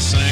same.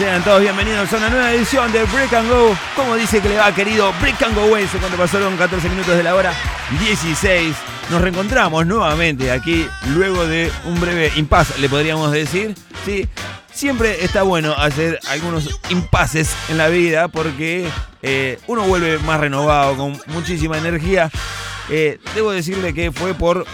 Sean todos bienvenidos a una nueva edición de Break and Go. Como dice que le va, querido Break and Go Wense, cuando pasaron 14 minutos de la hora 16. Nos reencontramos nuevamente aquí luego de un breve impasse, le podríamos decir. Sí, siempre está bueno hacer algunos impases en la vida porque eh, uno vuelve más renovado, con muchísima energía. Eh, debo decirle que fue por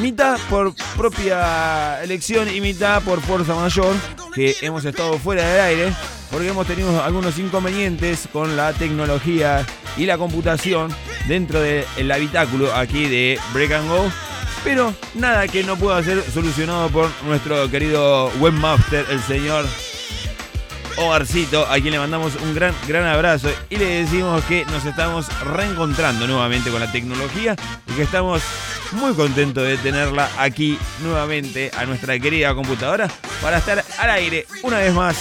mitad por propia elección y mitad por fuerza mayor, que hemos estado fuera del aire, porque hemos tenido algunos inconvenientes con la tecnología y la computación dentro del habitáculo aquí de Break and Go. Pero nada que no pueda ser solucionado por nuestro querido webmaster, el señor Ogarcito, a quien le mandamos un gran, gran abrazo y le decimos que nos estamos reencontrando nuevamente con la tecnología y que estamos muy contentos de tenerla aquí nuevamente a nuestra querida computadora para estar al aire una vez más.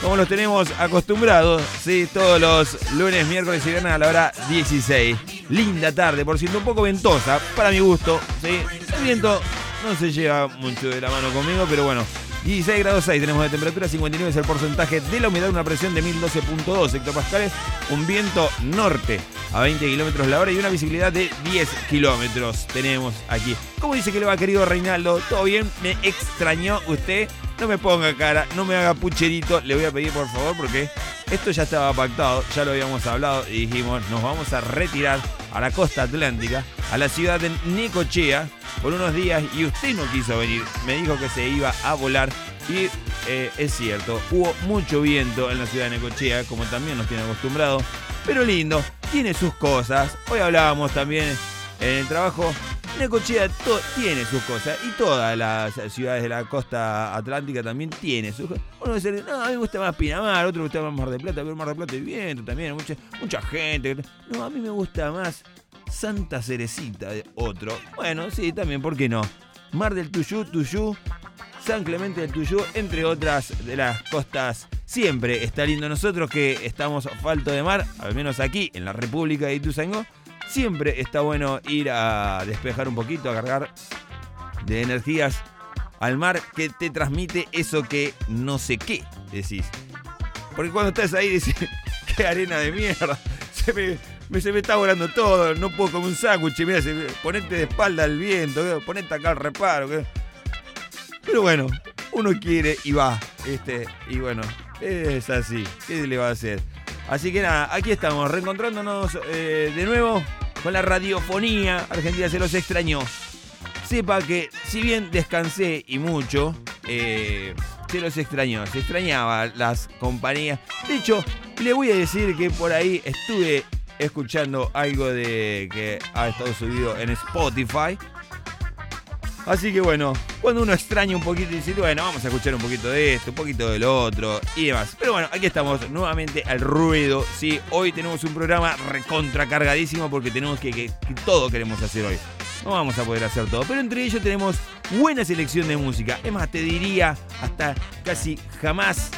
Como los tenemos acostumbrados, ¿sí? todos los lunes, miércoles y viernes a la hora 16. Linda tarde, por cierto, un poco ventosa, para mi gusto. ¿sí? El viento no se lleva mucho de la mano conmigo, pero bueno, 16 grados 6 tenemos de temperatura, 59 es el porcentaje de la humedad, una presión de 1012.2 hectopascales, un viento norte a 20 kilómetros la hora y una visibilidad de 10 kilómetros tenemos aquí. ¿Cómo dice que le va, querido Reinaldo? ¿Todo bien? ¿Me extrañó usted? No me ponga cara, no me haga pucherito, le voy a pedir por favor porque esto ya estaba pactado, ya lo habíamos hablado y dijimos, nos vamos a retirar a la costa atlántica, a la ciudad de Nicochea, por unos días y usted no quiso venir. Me dijo que se iba a volar y eh, es cierto, hubo mucho viento en la ciudad de Necochea, como también nos tiene acostumbrado, pero lindo, tiene sus cosas. Hoy hablábamos también en el trabajo. Necochea tiene sus cosas y todas las ciudades de la costa atlántica también tiene sus cosas. Uno dice, no, a mí me gusta más Pinamar, otro me gusta más Mar del Plata, pero Mar del Plata y viento también, mucha, mucha gente. No, a mí me gusta más Santa Cerecita, otro. Bueno, sí, también, ¿por qué no? Mar del Tuyú, Tuyú, San Clemente del Tuyú, entre otras de las costas. Siempre está lindo nosotros que estamos falto de mar, al menos aquí en la República de Ituzaingó. Siempre está bueno ir a despejar un poquito, a cargar de energías al mar que te transmite eso que no sé qué decís. Porque cuando estás ahí dices, qué arena de mierda. Se se me está volando todo, no puedo comer un sándwich, mira, ponete de espalda al viento, ponete acá al reparo. Pero bueno, uno quiere y va, este, y bueno, es así, ¿qué le va a hacer? Así que nada, aquí estamos, reencontrándonos eh, de nuevo con la radiofonía argentina, se los extrañó. Sepa que si bien descansé y mucho, eh, se los extrañó, se extrañaba las compañías. De hecho, le voy a decir que por ahí estuve escuchando algo de que ha estado subido en Spotify. Así que bueno, cuando uno extraña un poquito y dice, bueno, vamos a escuchar un poquito de esto, un poquito del otro y demás. Pero bueno, aquí estamos nuevamente al ruedo. Sí, hoy tenemos un programa recontra cargadísimo porque tenemos que, que, todo queremos hacer hoy. No vamos a poder hacer todo, pero entre ellos tenemos buena selección de música. Es más, te diría, hasta casi jamás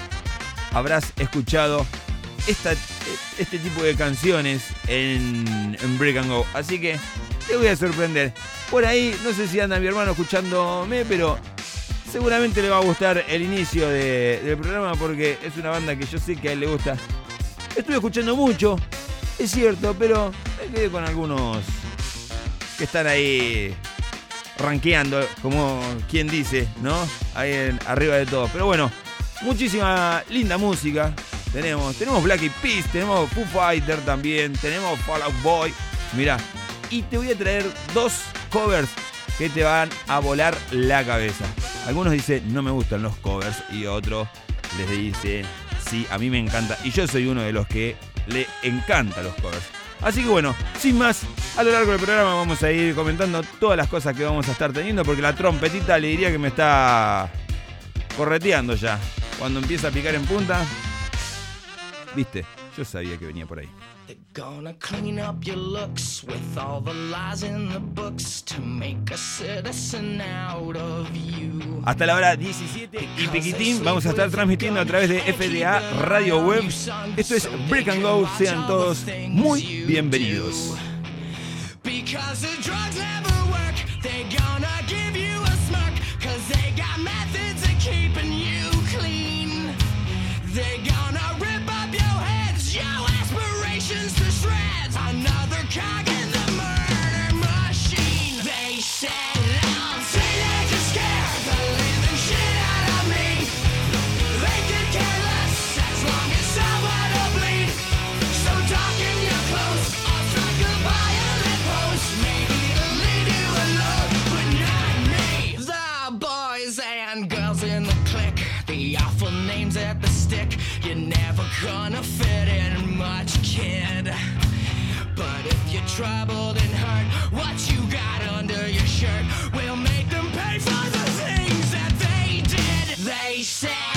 habrás escuchado este tipo de canciones en, en Break and Go. Así que te voy a sorprender. Por ahí, no sé si anda mi hermano escuchándome, pero seguramente le va a gustar el inicio del programa porque es una banda que yo sé que a él le gusta. Estuve escuchando mucho, es cierto, pero me quedé con algunos que están ahí rankeando, como quien dice, ¿no? Ahí arriba de todo. Pero bueno, muchísima linda música. Tenemos, tenemos Black Eyed Peas, tenemos Foo Fighter también, tenemos Fall Out Boy. Mirá, y te voy a traer dos covers que te van a volar la cabeza. Algunos dicen, no me gustan los covers, y otros les dice, sí, a mí me encanta. Y yo soy uno de los que le encanta los covers. Así que bueno, sin más, a lo largo del programa vamos a ir comentando todas las cosas que vamos a estar teniendo, porque la trompetita le diría que me está correteando ya. Cuando empieza a picar en punta, viste, yo sabía que venía por ahí. They're gonna clean up your looks with all the lies in the books to make a citizen out of you. Hasta la hora 17 y piquitín vamos a estar transmitiendo a través de FDA Radio Web. Esto es Break and Go. Sean todos muy bienvenidos. Because the drugs the awful names at the stick. You're never gonna fit in much, kid. But if you're troubled and hurt, what you got under your shirt will make them pay for the things that they did. They said.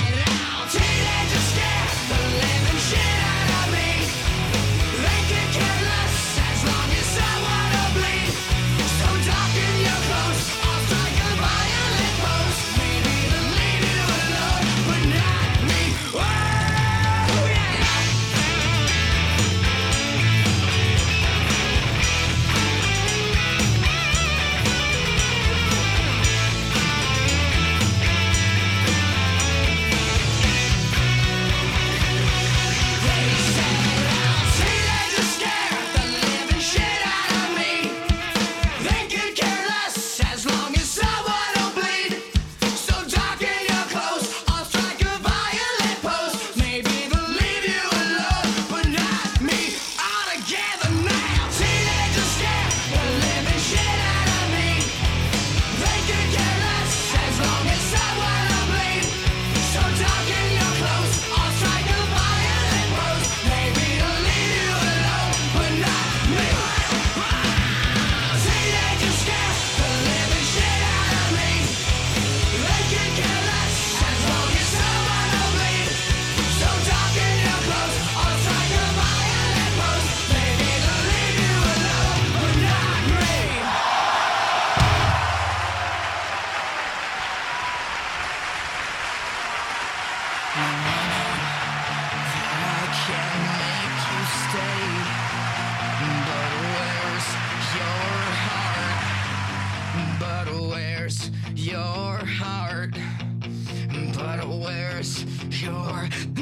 Pure.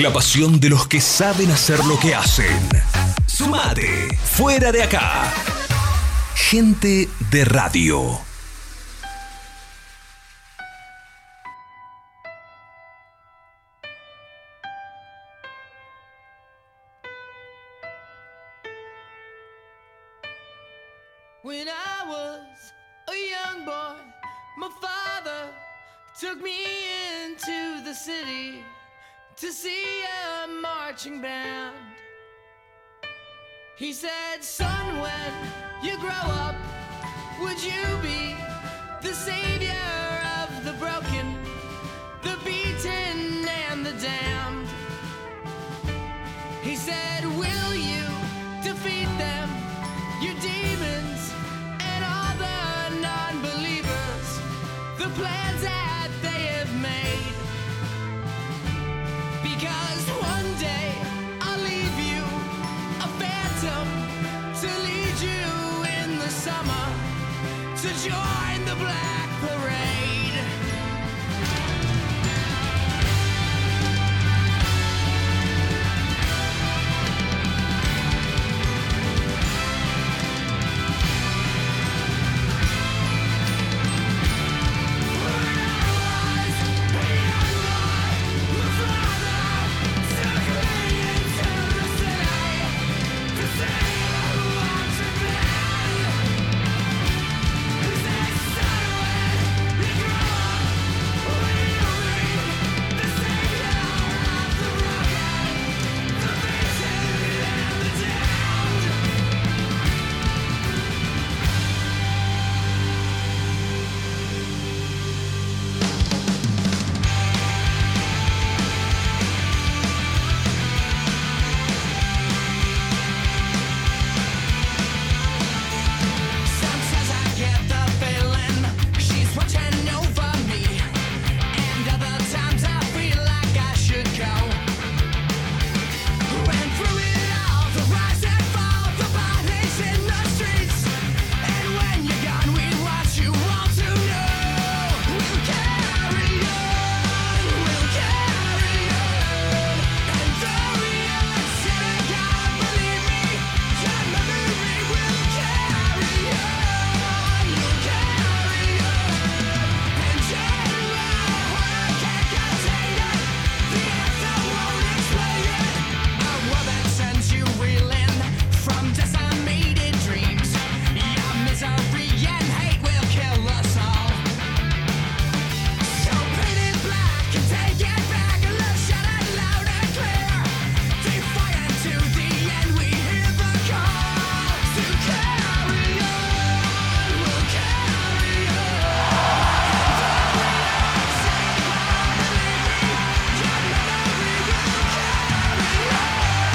La pasión de los que saben hacer lo que hacen. Sumate, fuera de acá. Gente de radio. To join the black parade.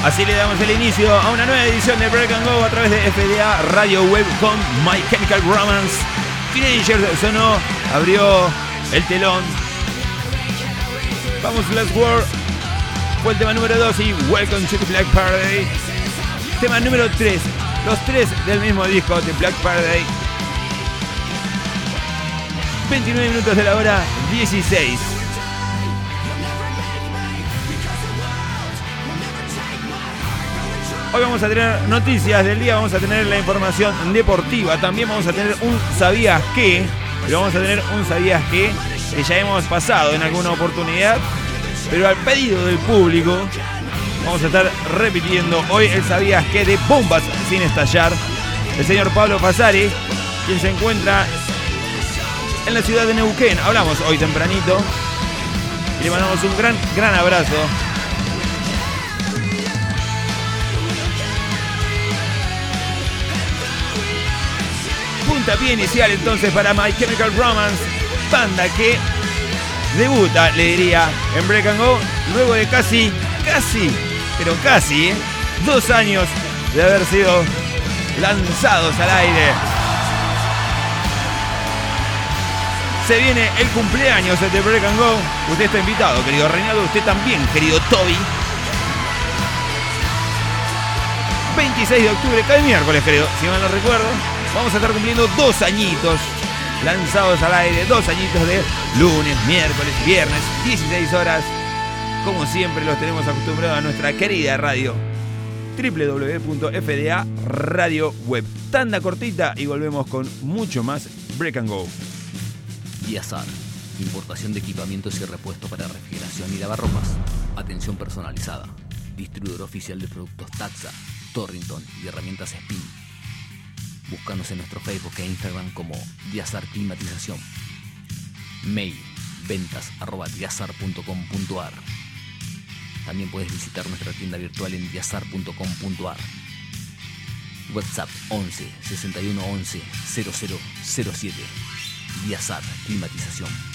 Así le damos el inicio a una nueva edición de Break and Go a través de FDA Radio Web con My Chemical Romance. Teenagers sonó, abrió el telón. Vamos, Last War. Fue el tema número 2 y Welcome to the Black Party. Tema número 3. Los tres del mismo disco de Black Party. 29 minutos de la hora 16. Hoy vamos a tener noticias del día, vamos a tener la información deportiva, también vamos a tener un sabías qué, pero vamos a tener un sabías qué que ya hemos pasado en alguna oportunidad, pero al pedido del público vamos a estar repitiendo hoy el sabías qué de bombas sin estallar. El señor Pablo Fasari, quien se encuentra en la ciudad de Neuquén. Hablamos hoy tempranito y le mandamos un gran, gran abrazo puntapié inicial entonces para My Chemical Romance, banda que debuta, le diría, en Break and Go, luego de casi, casi, pero casi, ¿eh? dos años de haber sido lanzados al aire. Se viene el cumpleaños de Break and Go. Usted está invitado, querido Reinaldo. Usted también, querido Toby. 26 de octubre, cada miércoles creo, si mal no recuerdo. Vamos a estar cumpliendo dos añitos lanzados al aire, dos añitos de lunes, miércoles, viernes, 16 horas. Como siempre los tenemos acostumbrados a nuestra querida radio www.fda Radio Web. Tanda cortita y volvemos con mucho más Break and Go. Diazar. Importación de equipamientos y repuestos para refrigeración y lavarropas. Atención personalizada. Distribuidor oficial de productos Taxa, Torrington y herramientas Spin. Búscanos en nuestro Facebook e Instagram como Diazar Climatización. Mail ventas arroba diazar.com.ar. También puedes visitar nuestra tienda virtual en diazar.com.ar. WhatsApp 11 61 11 0007. Diazar Climatización.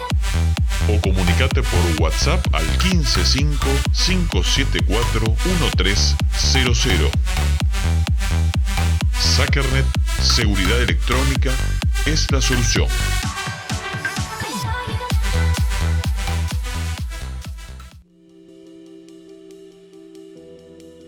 o comunicate por WhatsApp al 155-574-1300. Sackernet Seguridad Electrónica es la solución.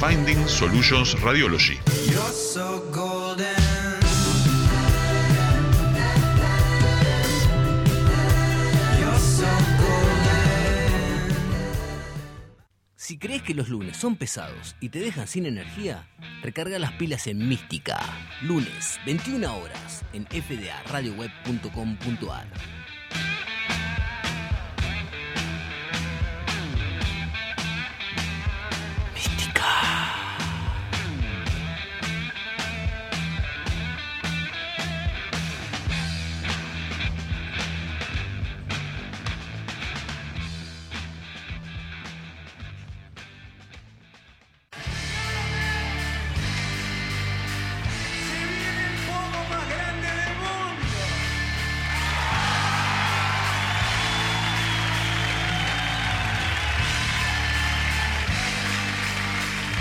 Finding Solutions Radiology. Si crees que los lunes son pesados y te dejan sin energía, recarga las pilas en Mística. Lunes, 21 horas, en fdaradioweb.com.ar.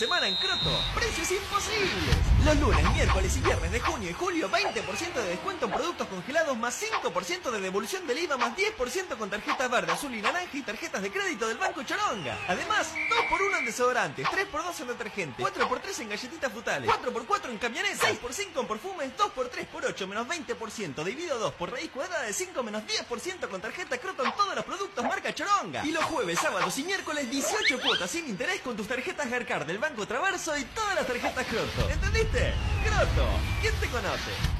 Semana en Croto, precios imposibles. Los lunes, miércoles y viernes de junio y julio, 20% de descuento en productos congelados más 5% de devolución del IVA más 10% con tarjetas verde, azul y naranja y tarjetas de crédito del Banco Choronga. Además, 2x1 en desodorantes, 3x2 en detergente, 4x3 en galletitas frutales, 4x4 en camionetas, 6x5 en perfumes, 2x3 por 8 menos 20%, dividido 2 por raíz cuadrada de 5 menos 10% con tarjeta en todos los productos marca Choronga. Y los jueves, sábados y miércoles 18 cuotas sin interés con tus tarjetas Garcard del Banco Traverso y todas las tarjetas Croto. ¿Entendiste? Croto, ¿quién te conoce?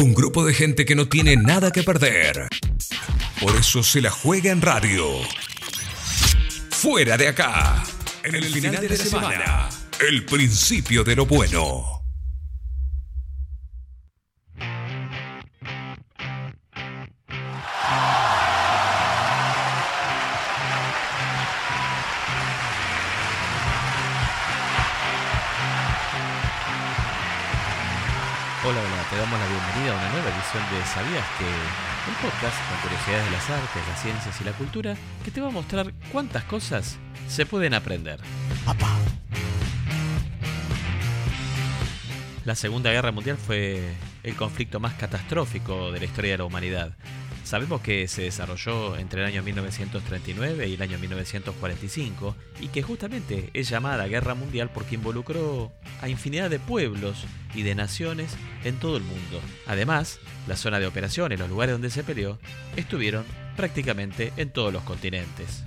Un grupo de gente que no tiene nada que perder. Por eso se la juega en radio. Fuera de acá. En el final de la semana. El principio de lo bueno. Bienvenida a una nueva edición de ¿Sabías que? Un podcast con curiosidades de las artes, las ciencias y la cultura que te va a mostrar cuántas cosas se pueden aprender. La Segunda Guerra Mundial fue el conflicto más catastrófico de la historia de la humanidad. Sabemos que se desarrolló entre el año 1939 y el año 1945 y que justamente es llamada Guerra Mundial porque involucró a infinidad de pueblos y de naciones en todo el mundo. Además, la zona de operaciones, los lugares donde se peleó, estuvieron prácticamente en todos los continentes.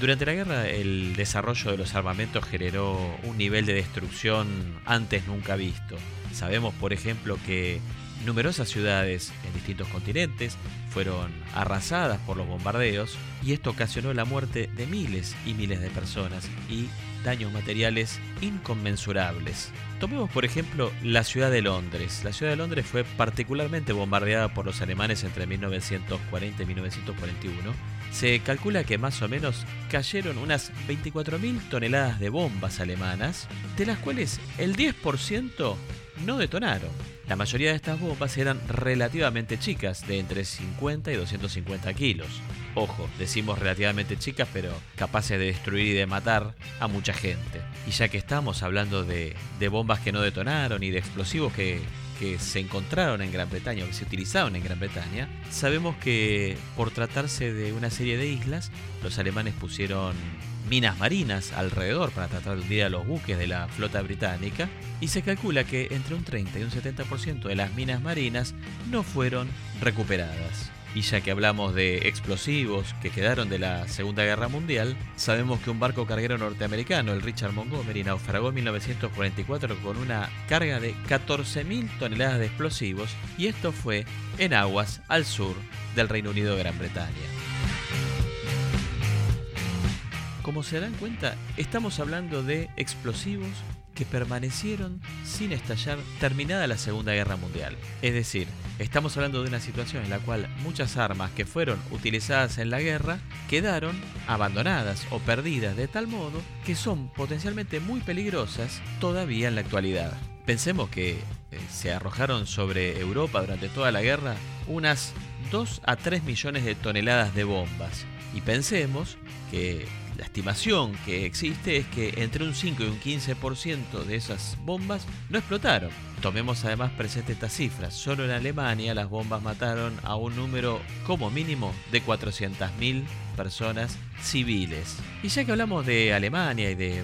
Durante la guerra, el desarrollo de los armamentos generó un nivel de destrucción antes nunca visto. Sabemos, por ejemplo, que numerosas ciudades en distintos continentes fueron arrasadas por los bombardeos y esto ocasionó la muerte de miles y miles de personas y daños materiales inconmensurables. Tomemos por ejemplo la ciudad de Londres. La ciudad de Londres fue particularmente bombardeada por los alemanes entre 1940 y 1941. Se calcula que más o menos cayeron unas 24.000 toneladas de bombas alemanas, de las cuales el 10% no detonaron. La mayoría de estas bombas eran relativamente chicas, de entre 50 y 250 kilos. Ojo, decimos relativamente chicas, pero capaces de destruir y de matar a mucha gente. Y ya que estamos hablando de, de bombas que no detonaron y de explosivos que, que se encontraron en Gran Bretaña o que se utilizaron en Gran Bretaña, sabemos que por tratarse de una serie de islas, los alemanes pusieron minas marinas alrededor para tratar de hundir a los buques de la flota británica y se calcula que entre un 30 y un 70% de las minas marinas no fueron recuperadas. Y ya que hablamos de explosivos que quedaron de la Segunda Guerra Mundial, sabemos que un barco carguero norteamericano, el Richard Montgomery, naufragó en 1944 con una carga de 14.000 toneladas de explosivos y esto fue en aguas al sur del Reino Unido Gran Bretaña. Como se dan cuenta, estamos hablando de explosivos que permanecieron sin estallar terminada la Segunda Guerra Mundial. Es decir, estamos hablando de una situación en la cual muchas armas que fueron utilizadas en la guerra quedaron abandonadas o perdidas de tal modo que son potencialmente muy peligrosas todavía en la actualidad. Pensemos que eh, se arrojaron sobre Europa durante toda la guerra unas 2 a 3 millones de toneladas de bombas. Y pensemos que la estimación que existe es que entre un 5 y un 15% de esas bombas no explotaron. Tomemos además presente estas cifras. Solo en Alemania las bombas mataron a un número como mínimo de 400.000 personas civiles. Y ya que hablamos de Alemania y de,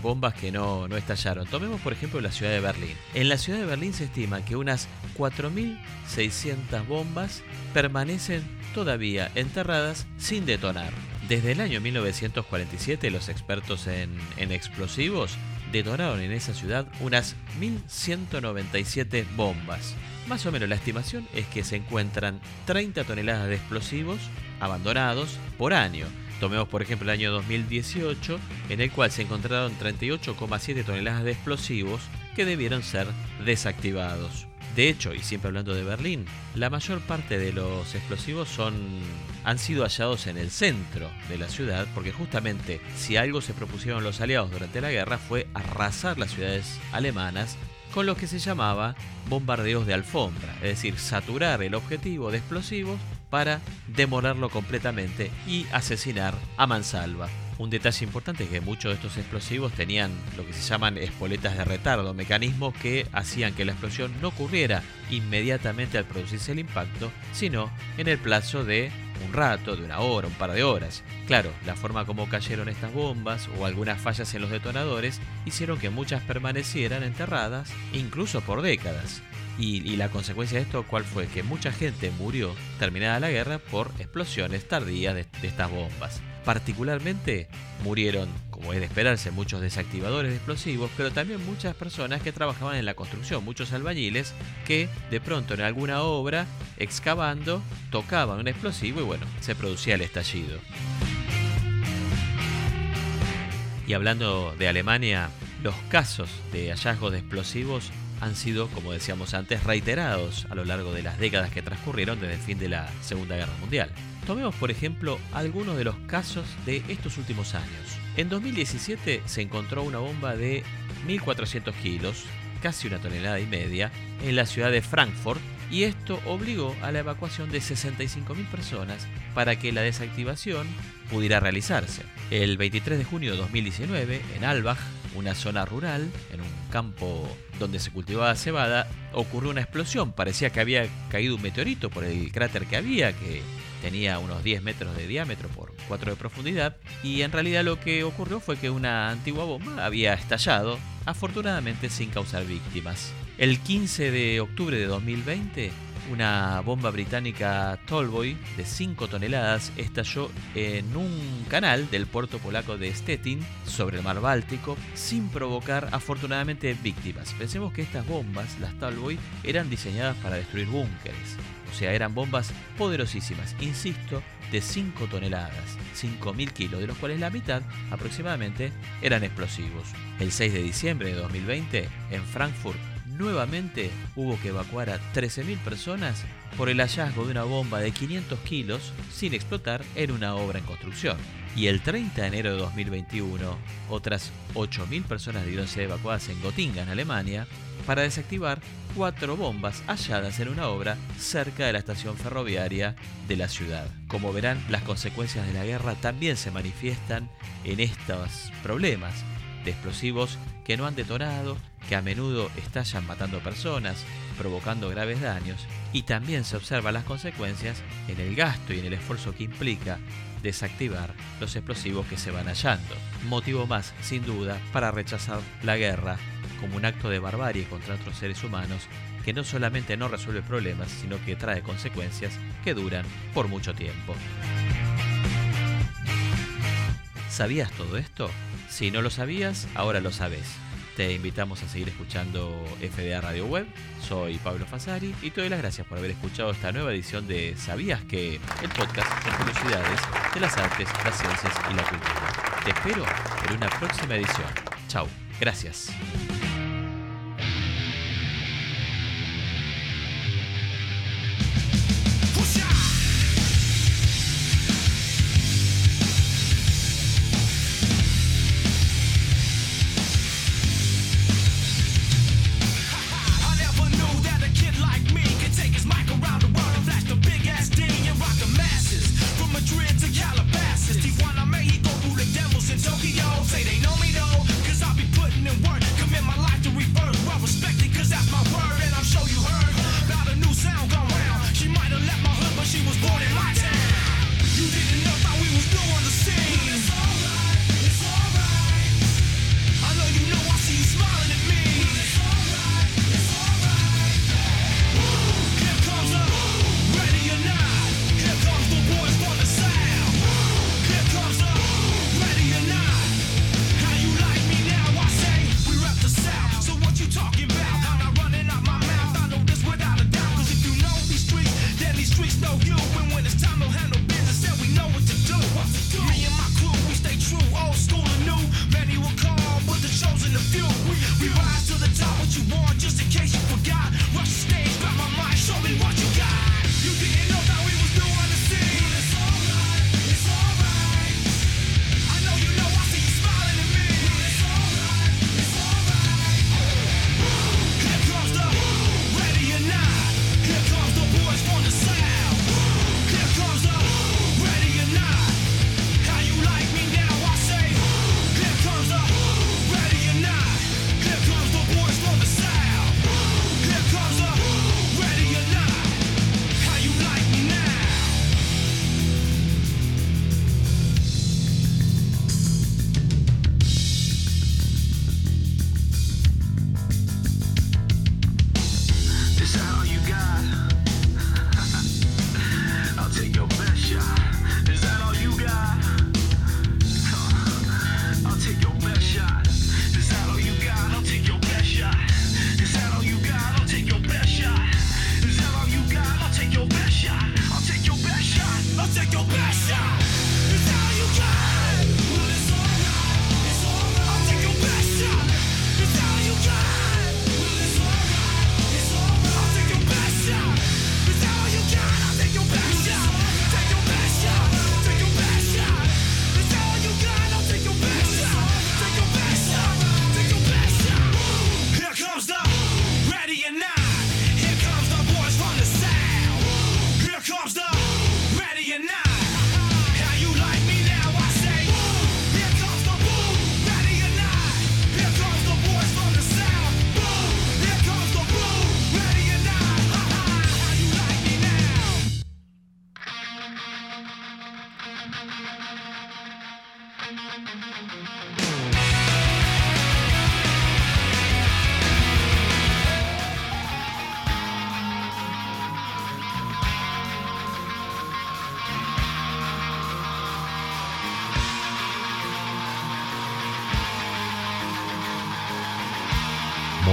bombas que no, no estallaron, tomemos por ejemplo la ciudad de Berlín. En la ciudad de Berlín se estima que unas 4.600 bombas permanecen todavía enterradas sin detonar. Desde el año 1947 los expertos en, explosivos detonaron en esa ciudad unas 1.197 bombas. Más o menos la estimación es que se encuentran 30 toneladas de explosivos abandonados por año. Tomemos por ejemplo el año 2018, en el cual se encontraron 38,7 toneladas de explosivos que debieron ser desactivados. De hecho, y siempre hablando de Berlín, la mayor parte de los explosivos han sido hallados en el centro de la ciudad, porque justamente si algo se propusieron los aliados durante la guerra fue arrasar las ciudades alemanas con lo que se llamaba bombardeos de alfombra, es decir, saturar el objetivo de explosivos para demolerlo completamente y asesinar a mansalva. Un detalle importante es que muchos de estos explosivos tenían lo que se llaman espoletas de retardo, mecanismos que hacían que la explosión no ocurriera inmediatamente al producirse el impacto, sino en el plazo de un rato, de una hora, un par de horas. Claro, la forma como cayeron estas bombas o algunas fallas en los detonadores hicieron que muchas permanecieran enterradas, incluso por décadas. Y, la consecuencia de esto, ¿cuál fue? Que mucha gente murió terminada la guerra por explosiones tardías de estas bombas. Particularmente murieron, como es de esperarse, muchos desactivadores de explosivos, pero también muchas personas que trabajaban en la construcción, muchos albañiles que de pronto en alguna obra, excavando, tocaban un explosivo y bueno, se producía el estallido. Y hablando de Alemania, los casos de hallazgos de explosivos han sido, como decíamos antes, reiterados a lo largo de las décadas que transcurrieron desde el fin de la Segunda Guerra Mundial. Tomemos, por ejemplo, algunos de los casos de estos últimos años. En 2017 se encontró una bomba de 1.400 kilos, casi una tonelada y media, en la ciudad de Frankfurt y esto obligó a la evacuación de 65.000 personas para que la desactivación pudiera realizarse. El 23 de junio de 2019, en Albach, una zona rural, en un campo donde se cultivaba cebada, ocurrió una explosión. Parecía que había caído un meteorito por el cráter que había, que tenía unos 10 metros de diámetro por 4 de profundidad, y en realidad lo que ocurrió fue que una antigua bomba había estallado, afortunadamente sin causar víctimas. El 15 de octubre de 2020, una bomba británica Tallboy de 5 toneladas estalló en un canal del puerto polaco de Stettin sobre el mar Báltico sin provocar afortunadamente víctimas. Pensemos que estas bombas, las Tallboy, eran diseñadas para destruir búnkeres. O sea, eran bombas poderosísimas, insisto, de 5 toneladas, 5.000 kilos, de los cuales la mitad aproximadamente eran explosivos. El 6 de diciembre de 2020, en Frankfurt, nuevamente hubo que evacuar a 13.000 personas por el hallazgo de una bomba de 500 kilos sin explotar en una obra en construcción. Y el 30 de enero de 2021, otras 8.000 personas debieron ser evacuadas en Gotinga, en Alemania, para desactivar cuatro bombas halladas en una obra cerca de la estación ferroviaria de la ciudad. Como verán, las consecuencias de la guerra también se manifiestan en estos problemas de explosivos que no han detonado, que a menudo estallan matando personas, provocando graves daños, y también se observan las consecuencias en el gasto y en el esfuerzo que implica desactivar los explosivos que se van hallando. Motivo más, sin duda, para rechazar la guerra como un acto de barbarie contra otros seres humanos que no solamente no resuelve problemas, sino que trae consecuencias que duran por mucho tiempo. ¿Sabías todo esto? Si no lo sabías, ahora lo sabes. Te invitamos a seguir escuchando FDA Radio Web. Soy Pablo Fasari y te doy las gracias por haber escuchado esta nueva edición de ¿Sabías que? El podcast con curiosidades de las artes, las ciencias y la cultura. Te espero en una próxima edición. Chao. Gracias.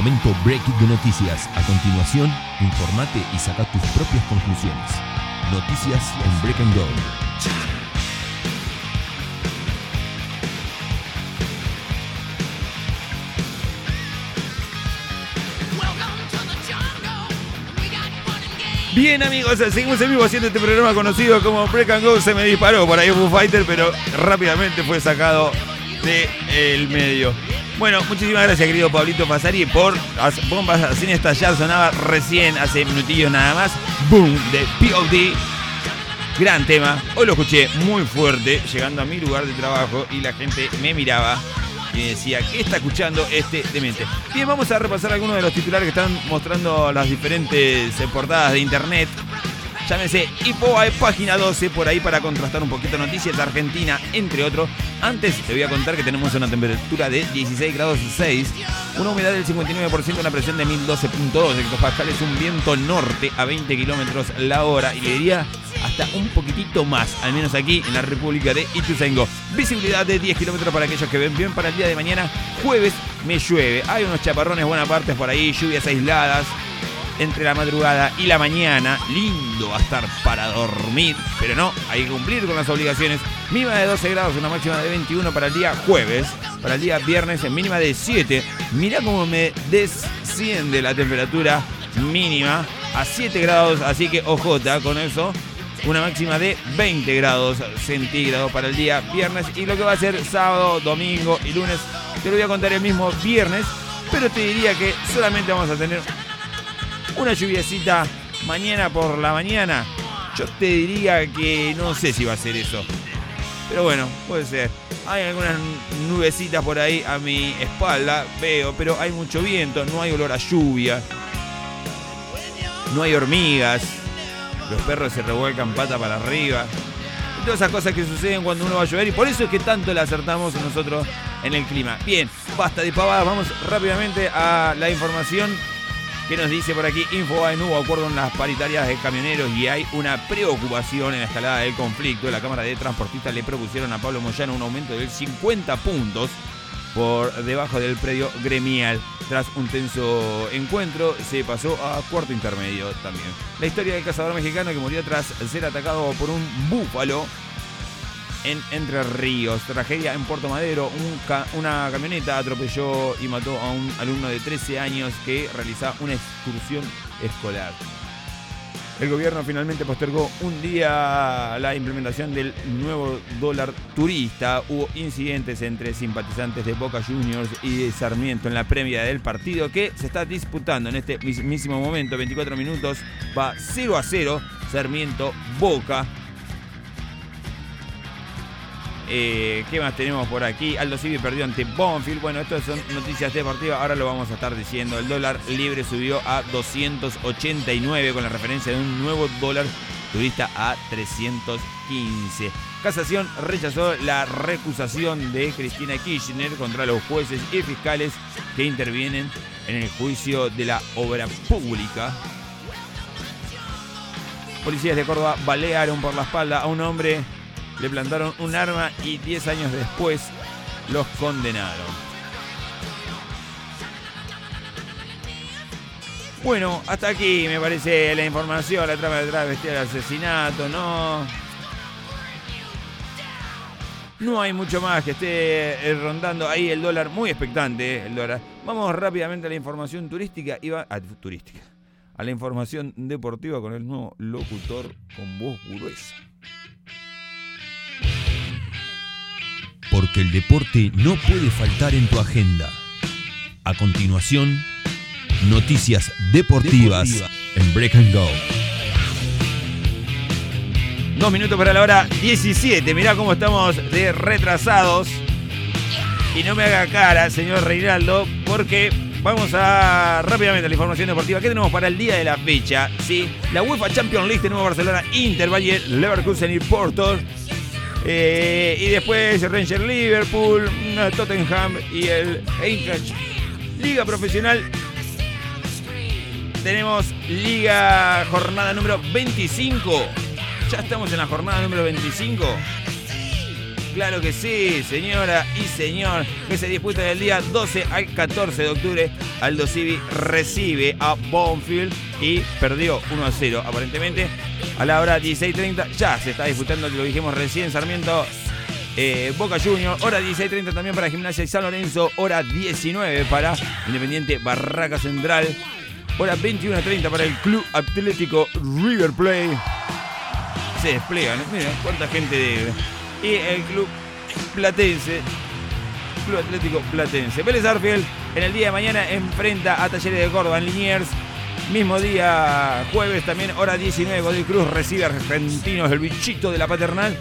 Momento break de noticias. A continuación, informate y saca tus propias conclusiones. Noticias en Break and Go. Bien amigos, seguimos en vivo haciendo este programa conocido como Break and Go. Se me disparó por ahí Foo Fighter, pero rápidamente fue sacado del medio. Bueno, muchísimas gracias querido Pablito Pasari por las bombas sin estallar. Sonaba recién, hace minutillos nada más. Boom, de POD. Gran tema. Hoy lo escuché muy fuerte, llegando a mi lugar de trabajo y la gente me miraba y decía, ¿qué está escuchando este demente? Bien, vamos a repasar algunos de los titulares que están mostrando las diferentes eh, portadas de internet. Llámese Ipoae Página 12 por ahí para contrastar un poquito noticias de Argentina, entre otros. Antes te voy a contar que tenemos una temperatura de 16 grados 6, una humedad del 59%, una presión de 1012.2 hectopascales, un viento norte a 20 kilómetros la hora y le diría hasta un poquitito más, al menos aquí en la República de Ituzaingó. Visibilidad de 10 kilómetros para aquellos que ven bien para el día de mañana. Jueves me llueve. Hay unos chaparrones buena partes por ahí, lluvias aisladas entre la madrugada y la mañana. Lindo va a estar para dormir, pero no, hay que cumplir con las obligaciones. Mínima de 12 grados, una máxima de 21 para el día jueves. Para el día viernes, en mínima de 7. Mirá cómo me desciende la temperatura mínima a 7 grados, así que ojota con eso. Una máxima de 20 grados centígrados para el día viernes y lo que va a ser sábado, domingo y lunes. Te lo voy a contar el mismo viernes, pero te diría que solamente vamos a tener una lluviecita mañana por la mañana. Yo te diría que no sé si va a ser eso. Pero bueno, puede ser. Hay algunas nubecitas por ahí a mi espalda, veo, pero hay mucho viento, no hay olor a lluvia. No hay hormigas. Los perros se revuelcan pata para arriba. Y todas esas cosas que suceden cuando uno va a llover. Y por eso es que tanto le acertamos nosotros en el clima. Bien, basta de pavadas. Vamos rápidamente a la información que nos dice por aquí Info no hubo acuerdo en las paritarias de camioneros y hay una preocupación en la escalada del conflicto. La Cámara de Transportistas le propusieron a Pablo Moyano un aumento de 50 puntos por debajo del predio gremial. Tras un tenso encuentro, se pasó a cuarto intermedio también. La historia del cazador mexicano que murió tras ser atacado por un búfalo en Entre Ríos. Tragedia en Puerto Madero. Un una camioneta atropelló y mató a un alumno de 13 años que realizaba una excursión escolar. El gobierno finalmente postergó un día la implementación del nuevo dólar turista. Hubo incidentes entre simpatizantes de Boca Juniors y de Sarmiento en la previa del partido que se está disputando en este mismísimo momento. 24 minutos, va 0 a 0. Sarmiento Boca. Eh, ¿Qué más tenemos por aquí? Aldo Civi perdió ante Bonfield. Bueno, estas son noticias deportivas. Ahora lo vamos a estar diciendo. El dólar libre subió a 289 con la referencia de un nuevo dólar turista a 315. Casación rechazó la recusación de Cristina Kirchner contra los jueces y fiscales que intervienen en el juicio de la obra pública. Policías de Córdoba balearon por la espalda a un hombre le plantaron un arma y 10 años después los condenaron. Bueno, hasta aquí me parece la información, la trama detrás de bestial asesinato, ¿no? No hay mucho más que esté eh, rondando ahí el dólar, muy expectante eh, el dólar. Vamos rápidamente a la información turística y va, ah, turística, a la información deportiva con el nuevo locutor con voz gruesa. Porque el deporte no puede faltar en tu agenda. A continuación, noticias deportivas en Break and Go. Dos minutos para la hora 17. Mirá cómo estamos de retrasados. Y no me haga cara, señor Reinaldo, porque vamos a rápidamente a la información deportiva. ¿Qué tenemos para el día de la fecha? Sí, la UEFA Champions League tenemos Barcelona, Inter, Bayern, Leverkusen y Porto. Eh, y después Ranger Liverpool, Tottenham y el Eintracht. Liga profesional. Tenemos Liga jornada número 25. Ya estamos en la jornada número 25. Claro que sí, señora y señor, que se disputa del día 12 al 14 de octubre. Aldo Civi recibe a Bonfield y perdió 1 a 0 aparentemente. A la hora 16.30 ya se está disputando, lo dijimos recién, Sarmiento eh, Boca Juniors. Hora 16.30 también para Gimnasia y San Lorenzo. Hora 19 para Independiente Barraca Central. Hora 21.30 para el Club Atlético River Plate. Se desplegan, ¿eh? miren cuánta gente debe. Y el Club Platense. Club Atlético Platense. Vélez Arfield en el día de mañana enfrenta a Talleres de Córdoba Liniers. Mismo día, jueves también, hora 19, Godoy Cruz recibe a Argentinos, el bichito de la paternal.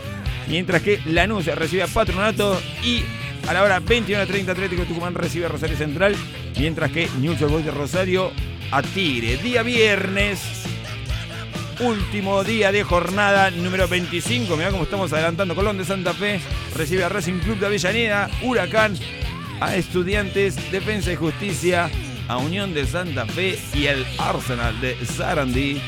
Mientras que Lanús recibe a Patronato y a la hora 21.30 Atlético Tucumán recibe a Rosario Central. Mientras que News Boys de Rosario a Tigre. Día viernes, último día de jornada número 25. Mirá cómo estamos adelantando. Colón de Santa Fe recibe a Racing Club de Avellaneda. Huracán a Estudiantes, Defensa y Justicia a Unión de Santa Fe y el Arsenal de Sarandí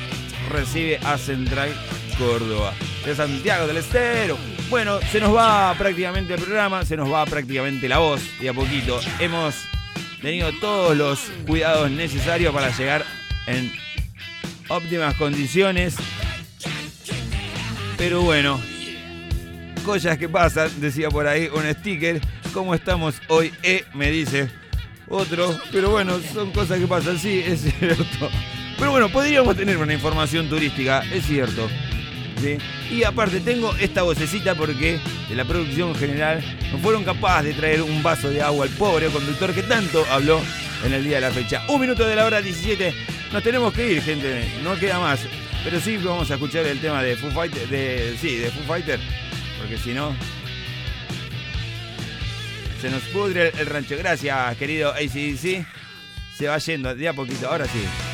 recibe a Central Córdoba de Santiago del Estero. Bueno, se nos va prácticamente el programa, se nos va prácticamente la voz y a poquito hemos tenido todos los cuidados necesarios para llegar en óptimas condiciones. Pero bueno, cosas que pasan, decía por ahí un sticker. ¿Cómo estamos hoy? Eh, me dice otro. Pero bueno, son cosas que pasan, sí, es cierto. Pero bueno, podríamos tener una información turística, es cierto. ¿sí? Y aparte tengo esta vocecita porque de la producción general no fueron capaces de traer un vaso de agua al pobre conductor que tanto habló en el día de la fecha. Un minuto de la hora 17. Nos tenemos que ir, gente. No queda más. Pero sí vamos a escuchar el tema de Foo Fighter. De, sí, de Foo Fighter. Porque si no. Se nos pudre el, rancho. Gracias, querido ACDC. Se va yendo de a poquito. Ahora sí.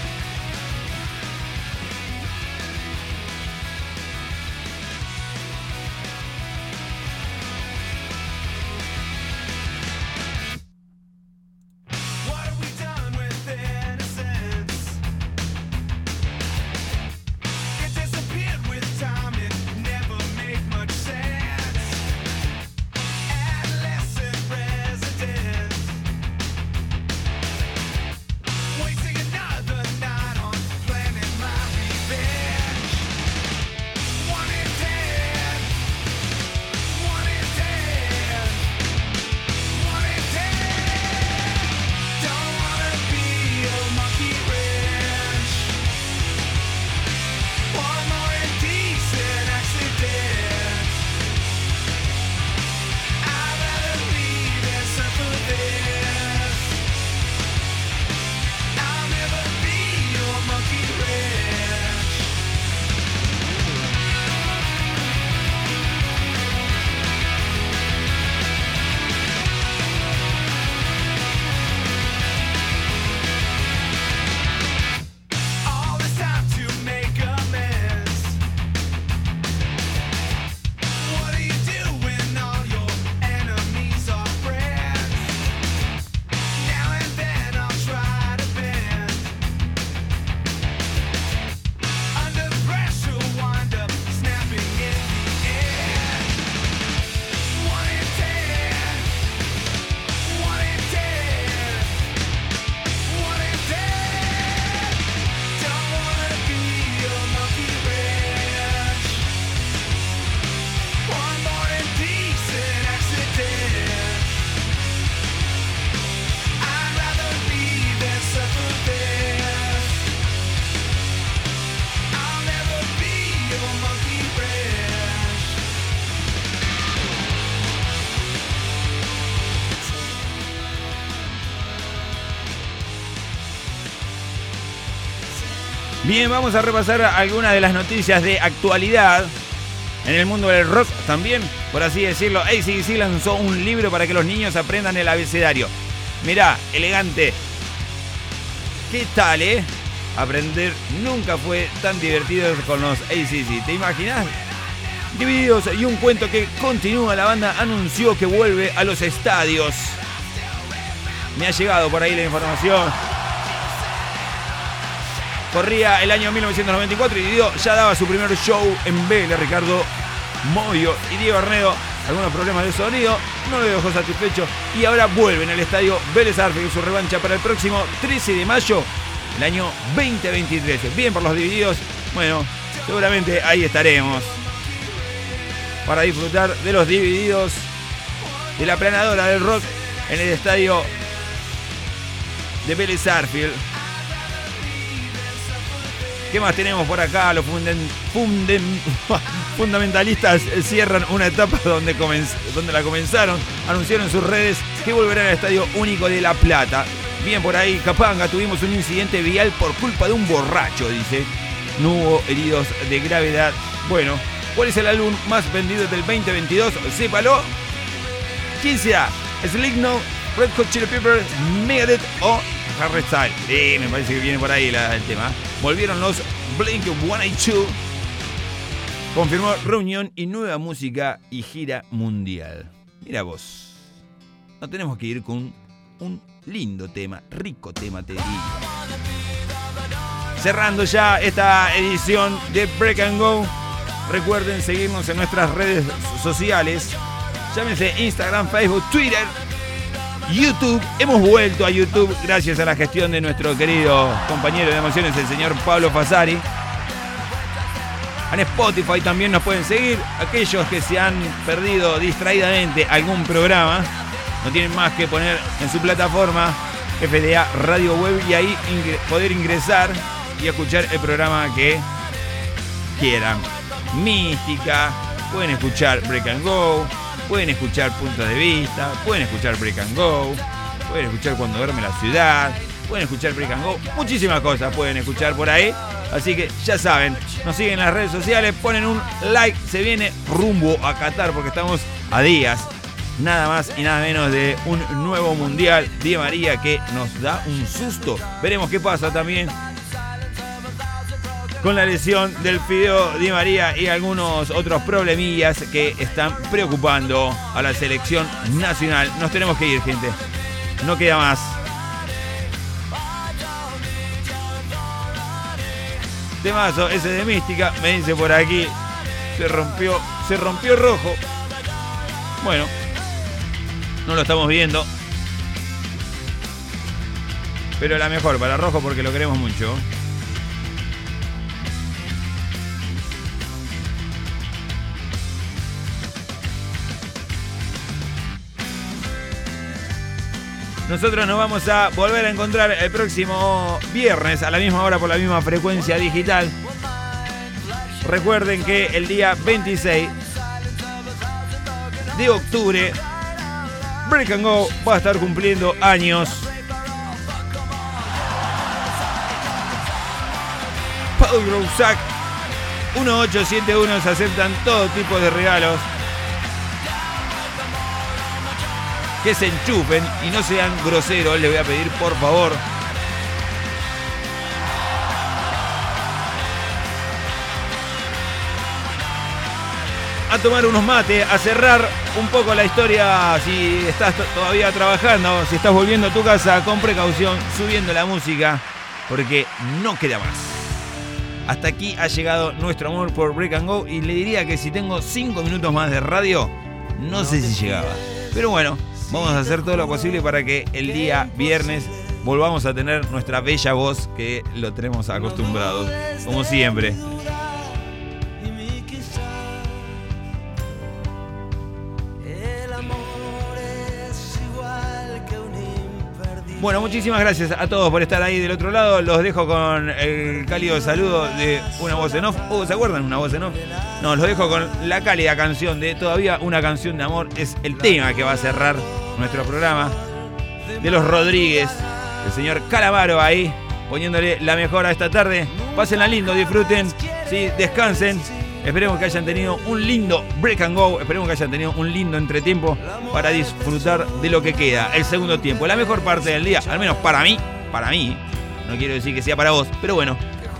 Bien, vamos a repasar algunas de las noticias de actualidad. En el mundo del rock también, por así decirlo, ACDC lanzó un libro para que los niños aprendan el abecedario. Mirá, elegante. ¿Qué tal, eh? Aprender nunca fue tan divertido con los ACDC. ¿Te imaginas? Divididos y un cuento que continúa, la banda anunció que vuelve a los estadios. Me ha llegado por ahí la información. Corría el año 1994 y ya daba su primer show en Vélez, Ricardo Moyo y Diego Arnedo. Algunos problemas de sonido, no lo dejó satisfecho y ahora vuelven al estadio Vélez Arfield su revancha para el próximo 13 de mayo del año 2023. Bien por los divididos, bueno, seguramente ahí estaremos para disfrutar de los divididos de la planadora del rock en el estadio de Vélez Arfield. ¿Qué más tenemos por acá? Los funden- fundamentalistas cierran una etapa donde, comenz- donde la comenzaron. Anunciaron en sus redes que volverán al Estadio Único de La Plata. Bien por ahí, Capanga, tuvimos un incidente vial por culpa de un borracho, dice. No hubo heridos de gravedad. Bueno, ¿cuál es el álbum más vendido del 2022? Sépalo. ¿Quién será? Slipknot, Red Hot Chili Peppers, Megadeth o Harry me parece que viene por ahí el tema. Volvieron los Blink 182. Confirmó reunión y nueva música y gira mundial. Mira vos. No tenemos que ir con un lindo tema, rico tema, te digo. Cerrando ya esta edición de Break and Go. Recuerden seguirnos en nuestras redes sociales. Llámense Instagram, Facebook, Twitter, YouTube. Hemos vuelto a YouTube gracias a la gestión de nuestro querido compañero de emociones, el señor Pablo Fasari. En Spotify también nos pueden seguir. Aquellos que se han perdido distraídamente algún programa, no tienen más que poner en su plataforma FDA Radio Web y ahí poder ingresar y escuchar el programa que quieran. Mística, pueden escuchar Break and Go, pueden escuchar Puntos de Vista, pueden escuchar Break and Go, pueden escuchar Cuando duerme la ciudad, pueden escuchar Break and Go, muchísimas cosas pueden escuchar por ahí. Así que ya saben, nos siguen en las redes sociales, ponen un like, se viene rumbo a Qatar porque estamos a días, nada más y nada menos de un nuevo mundial de María que nos da un susto. Veremos qué pasa también con la lesión del Fideo Di María y algunos otros problemillas que están preocupando a la selección nacional. Nos tenemos que ir, gente. No queda más. Temazo, ese de mística, me dice por aquí. Se rompió, se rompió rojo. Bueno, no lo estamos viendo. Pero la mejor para rojo porque lo queremos mucho. Nosotros nos vamos a volver a encontrar el próximo viernes a la misma hora por la misma frecuencia digital. Recuerden que el día 26 de octubre Break and Go va a estar cumpliendo años. Paul Groussac 1871 se aceptan todo tipo de regalos. Que se enchufen y no sean groseros, les voy a pedir por favor. A tomar unos mates, a cerrar un poco la historia si estás to- todavía trabajando, si estás volviendo a tu casa con precaución, subiendo la música, porque no queda más. Hasta aquí ha llegado nuestro amor por Break and Go y le diría que si tengo 5 minutos más de radio, no sé si llegaba. Pero bueno, vamos a hacer todo lo posible para que el día viernes volvamos a tener nuestra bella voz que lo tenemos acostumbrados, como siempre. Bueno, muchísimas gracias a todos por estar ahí del otro lado. Los dejo con el cálido saludo de una voz en off. Oh, ¿se acuerdan? Una voz en off. No, los dejo con la cálida canción de Todavía una canción de amor. Es el tema que va a cerrar nuestro programa. De los Rodríguez. El señor Calamaro ahí. poniéndole la mejor a esta tarde. Pásenla lindo, disfruten, sí, descansen. Esperemos que hayan tenido un lindo break and go. Esperemos que hayan tenido un lindo entretiempo para disfrutar de lo que queda, el segundo tiempo. La mejor parte del día, al menos para mí, para mí. No quiero decir que sea para vos, pero bueno,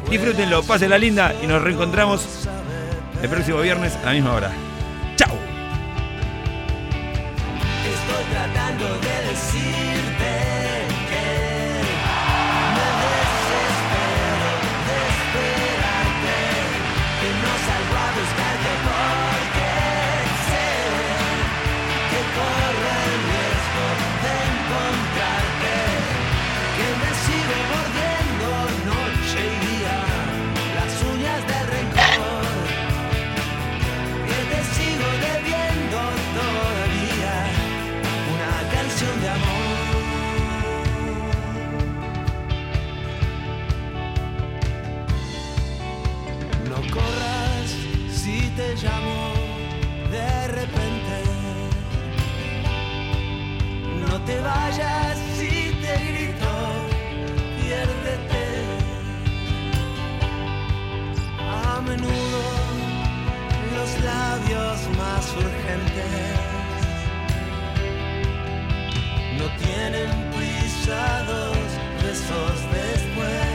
disfrútenlo, pásenla linda y nos reencontramos el próximo viernes a la misma hora. ¡Chao! Estoy tratando de decirte cambios más urgentes no tienen pisados besos después.